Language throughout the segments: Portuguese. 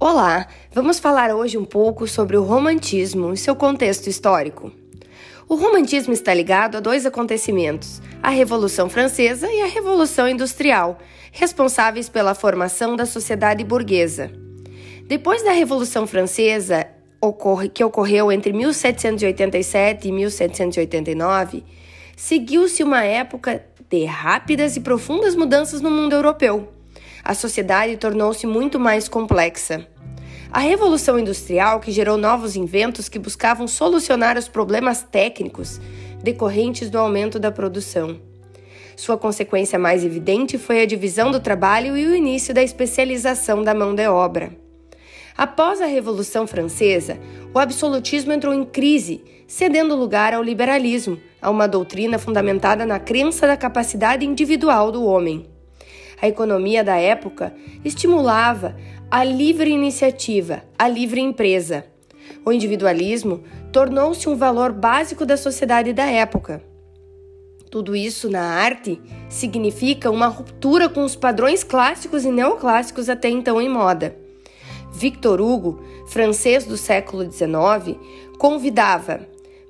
Olá, vamos falar hoje um pouco sobre o romantismo e seu contexto histórico. O romantismo está ligado a dois acontecimentos: a Revolução Francesa e a Revolução Industrial, responsáveis pela formação da sociedade burguesa. Depois da Revolução Francesa, que ocorreu entre 1787 e 1789, seguiu-se uma época de rápidas e profundas mudanças no mundo europeu a sociedade tornou-se muito mais complexa. A Revolução Industrial, que gerou novos inventos que buscavam solucionar os problemas técnicos decorrentes do aumento da produção. Sua consequência mais evidente foi a divisão do trabalho e o início da especialização da mão de obra. Após a Revolução Francesa, o absolutismo entrou em crise, cedendo lugar ao liberalismo, a uma doutrina fundamentada na crença da capacidade individual do homem. A economia da época estimulava a livre iniciativa, a livre empresa. O individualismo tornou-se um valor básico da sociedade da época. Tudo isso na arte significa uma ruptura com os padrões clássicos e neoclássicos até então em moda. Victor Hugo, francês do século XIX, convidava: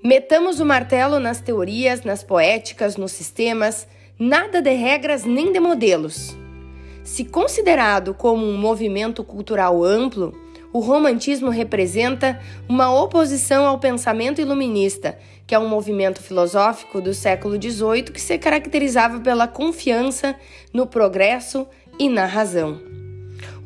metamos o martelo nas teorias, nas poéticas, nos sistemas, nada de regras nem de modelos. Se considerado como um movimento cultural amplo, o romantismo representa uma oposição ao pensamento iluminista, que é um movimento filosófico do século XVIII que se caracterizava pela confiança no progresso e na razão.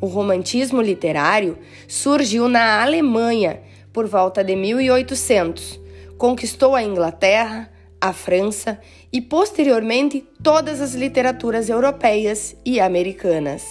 O romantismo literário surgiu na Alemanha por volta de 1800, conquistou a Inglaterra, a França e, posteriormente, todas as literaturas europeias e americanas.